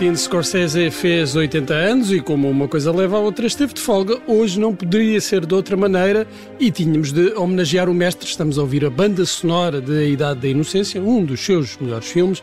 Martin Scorsese fez 80 anos e, como uma coisa leva a outra, esteve de folga. Hoje não poderia ser de outra maneira e tínhamos de homenagear o mestre. Estamos a ouvir a banda sonora da Idade da Inocência, um dos seus melhores filmes.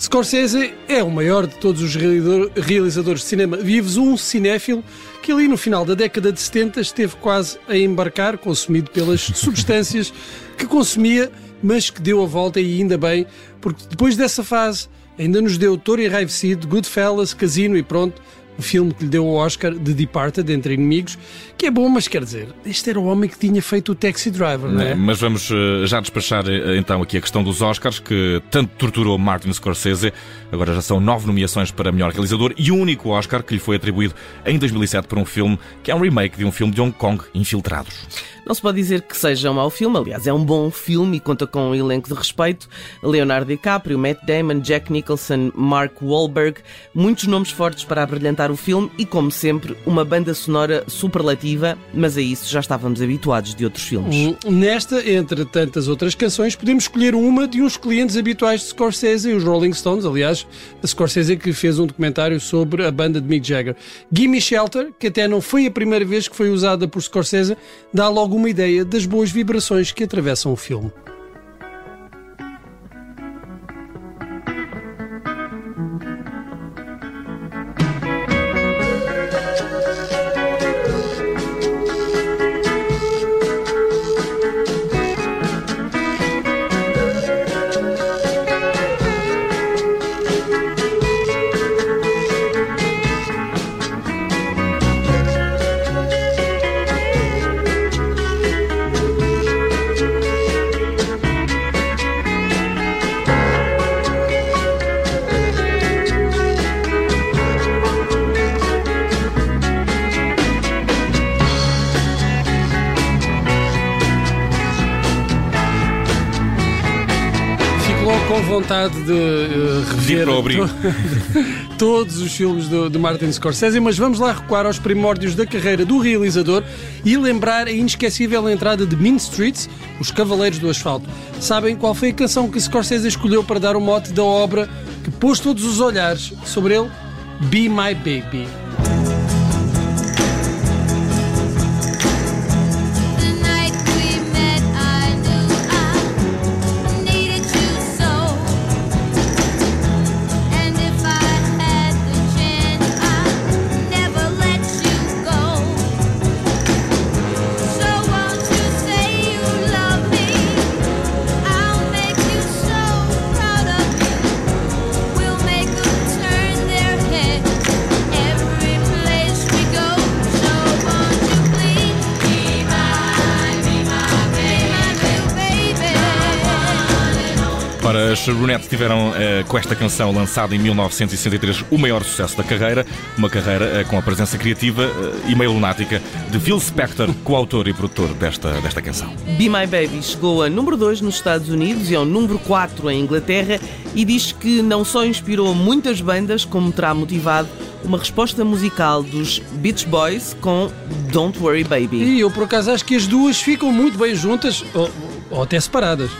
Scorsese é o maior de todos os realizadores de cinema vivos, um cinéfilo que ali no final da década de 70 esteve quase a embarcar, consumido pelas substâncias que consumia, mas que deu a volta e ainda bem, porque depois dessa fase ainda nos deu Toro Enraivecido, Goodfellas, Casino e pronto, o filme que lhe deu o Oscar de Departed, Entre Inimigos, que é bom, mas quer dizer, este era o homem que tinha feito o Taxi Driver, não é? Mas vamos eh, já despachar eh, então aqui a questão dos Oscars, que tanto torturou Martin Scorsese. Agora já são nove nomeações para melhor realizador e o único Oscar que lhe foi atribuído em 2007 por um filme que é um remake de um filme de Hong Kong, Infiltrados. Não se pode dizer que seja um mau filme, aliás, é um bom filme e conta com um elenco de respeito. Leonardo DiCaprio, Matt Damon, Jack Nicholson, Mark Wahlberg, muitos nomes fortes para abrilhantar o filme e, como sempre, uma banda sonora superlativa, mas a isso já estávamos habituados de outros filmes. Hum, nesta, entre tantas outras canções, podemos escolher uma de uns clientes habituais de Scorsese, os Rolling Stones, aliás, a Scorsese que fez um documentário sobre a banda de Mick Jagger. Gimme Shelter, que até não foi a primeira vez que foi usada por Scorsese, dá logo alguma ideia das boas vibrações que atravessam o filme. Vontade de uh, rever to todos os filmes do, de Martin Scorsese, mas vamos lá recuar aos primórdios da carreira do realizador e lembrar a inesquecível entrada de Mean Streets, Os Cavaleiros do Asfalto. Sabem qual foi a canção que Scorsese escolheu para dar o mote da obra que pôs todos os olhares sobre ele? Be My Baby. Ora, as Ronettes tiveram uh, com esta canção lançada em 1963 o maior sucesso da carreira, uma carreira uh, com a presença criativa uh, e meio lunática de Phil Spector, coautor e produtor desta, desta canção. Be My Baby chegou a número 2 nos Estados Unidos e ao número 4 em Inglaterra e diz que não só inspirou muitas bandas, como terá motivado uma resposta musical dos Beach Boys com Don't Worry Baby. E eu por acaso acho que as duas ficam muito bem juntas ou, ou até separadas.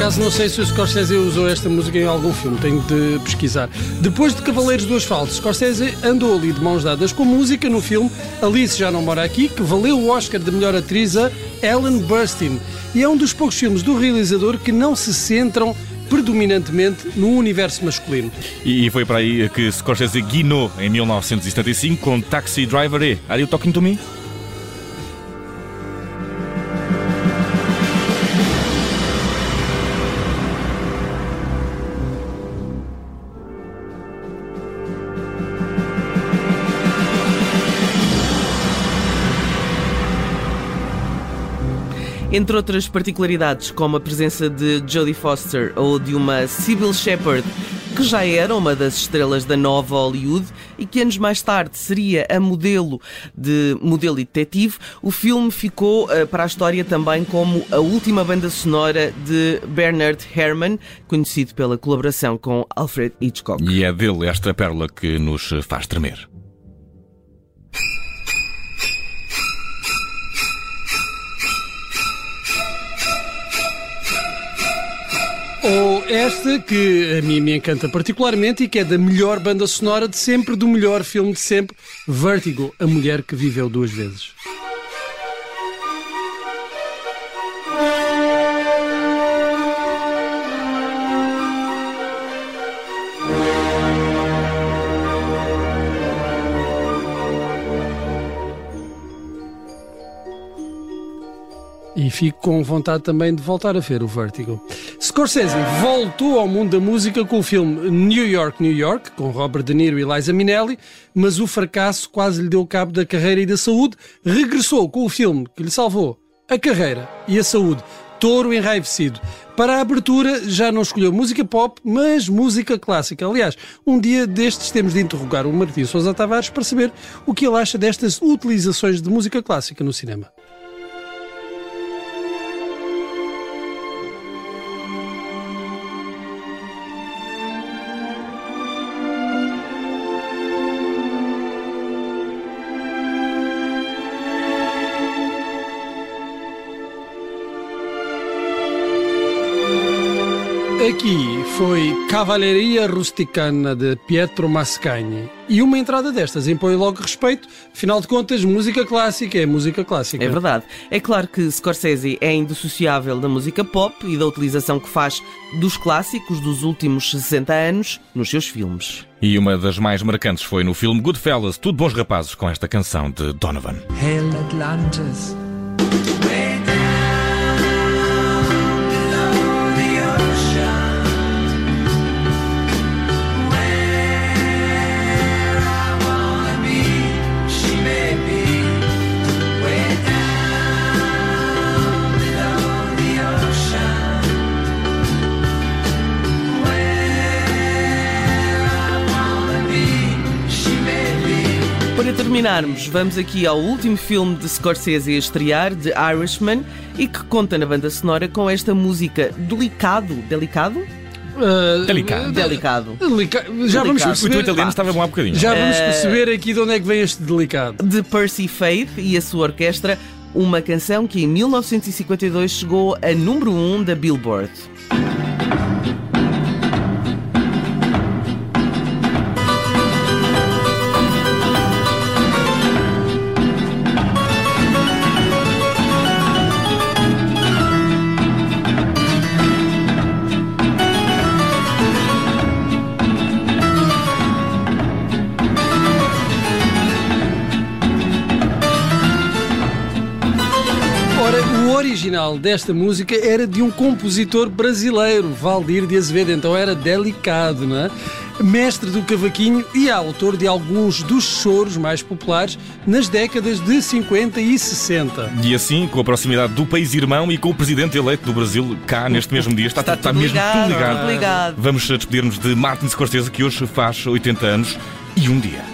Acaso não sei se o Scorsese usou esta música em algum filme, tenho de pesquisar. Depois de Cavaleiros do Asfalto, Scorsese andou ali de mãos dadas com música no filme Alice Já Não Mora Aqui, que valeu o Oscar de melhor atriz a Ellen Burstyn. E é um dos poucos filmes do realizador que não se centram predominantemente no universo masculino. E foi para aí que Scorsese guinou em 1975 com Taxi Driver E. Are you talking to me? Entre outras particularidades, como a presença de Jodie Foster ou de uma Sybil Shepherd que já era uma das estrelas da nova Hollywood e que anos mais tarde seria a modelo de modelo e detetive, o filme ficou uh, para a história também como a última banda sonora de Bernard Herrmann, conhecido pela colaboração com Alfred Hitchcock. E é dele esta pérola que nos faz tremer. Ou esta que a mim me encanta particularmente e que é da melhor banda sonora de sempre, do melhor filme de sempre, Vertigo, a mulher que viveu duas vezes. E fico com vontade também de voltar a ver o Vertigo. Scorsese voltou ao mundo da música com o filme New York, New York, com Robert De Niro e Liza Minnelli, mas o fracasso quase lhe deu cabo da carreira e da saúde. Regressou com o filme que lhe salvou a carreira e a saúde. Touro Enraivecido. Para a abertura já não escolheu música pop, mas música clássica. Aliás, um dia destes temos de interrogar o Martim Sousa Tavares para saber o que ele acha destas utilizações de música clássica no cinema. Aqui foi Cavalleria Rusticana de Pietro Mascagni. E uma entrada destas impõe logo respeito, afinal de contas, música clássica é música clássica. É verdade. É claro que Scorsese é indissociável da música pop e da utilização que faz dos clássicos dos últimos 60 anos nos seus filmes. E uma das mais marcantes foi no filme Goodfellas, Tudo Bons Rapazes, com esta canção de Donovan. Hail Atlantis. Terminarmos, vamos aqui ao último filme de Scorsese a estrear, The Irishman, e que conta na banda sonora com esta música delicado. Delicado? Uh, Delicado. Delicado. Delica... Já vamos Delicado. O teu perceber. italiano estava bom há bocadinho. Já vamos perceber aqui de onde é que vem este delicado. De Percy Faith e a sua orquestra, uma canção que em 1952 chegou a número 1 da Billboard. Original desta música era de um compositor brasileiro, Valdir de Azevedo, então era delicado, não é? Mestre do cavaquinho e autor de alguns dos choros mais populares nas décadas de 50 e 60. E assim, com a proximidade do país irmão e com o presidente eleito do Brasil cá neste mesmo dia, está, Está está tudo mesmo ligado, tudo ligado. tudo ligado. Vamos despedir-nos de Martin Scorsese, que hoje faz 80 anos e um dia.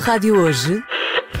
Rádio hoje?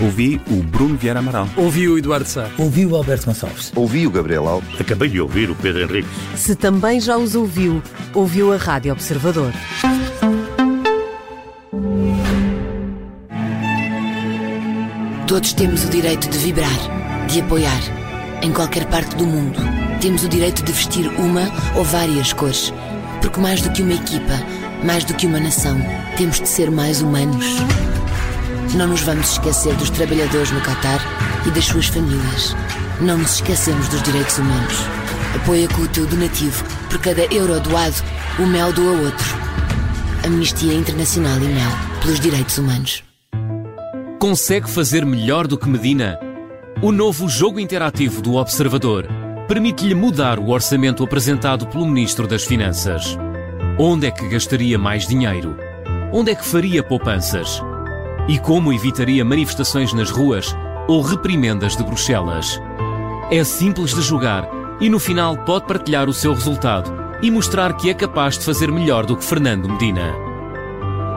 Ouvi o Bruno Vieira Amaral. Ouvi o Eduardo Sá. Ouvi o Alberto Gonçalves. Ouvi o Gabriel Alves. Acabei de ouvir o Pedro Henrique. Se também já os ouviu, ouviu a Rádio Observador. Todos temos o direito de vibrar, de apoiar, em qualquer parte do mundo. Temos o direito de vestir uma ou várias cores. Porque mais do que uma equipa, mais do que uma nação, temos de ser mais humanos. Não nos vamos esquecer dos trabalhadores no Catar e das suas famílias. Não nos esquecemos dos direitos humanos. Apoia com o teu donativo. Por cada euro doado, o Mel doa outro. Amnistia Internacional e Mel pelos Direitos Humanos. Consegue fazer melhor do que Medina? O novo jogo interativo do Observador permite-lhe mudar o orçamento apresentado pelo Ministro das Finanças. Onde é que gastaria mais dinheiro? Onde é que faria poupanças? E como evitaria manifestações nas ruas ou reprimendas de Bruxelas? É simples de jogar e no final pode partilhar o seu resultado e mostrar que é capaz de fazer melhor do que Fernando Medina.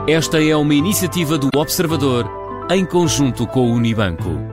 Esta é uma iniciativa do Observador em conjunto com o Unibanco.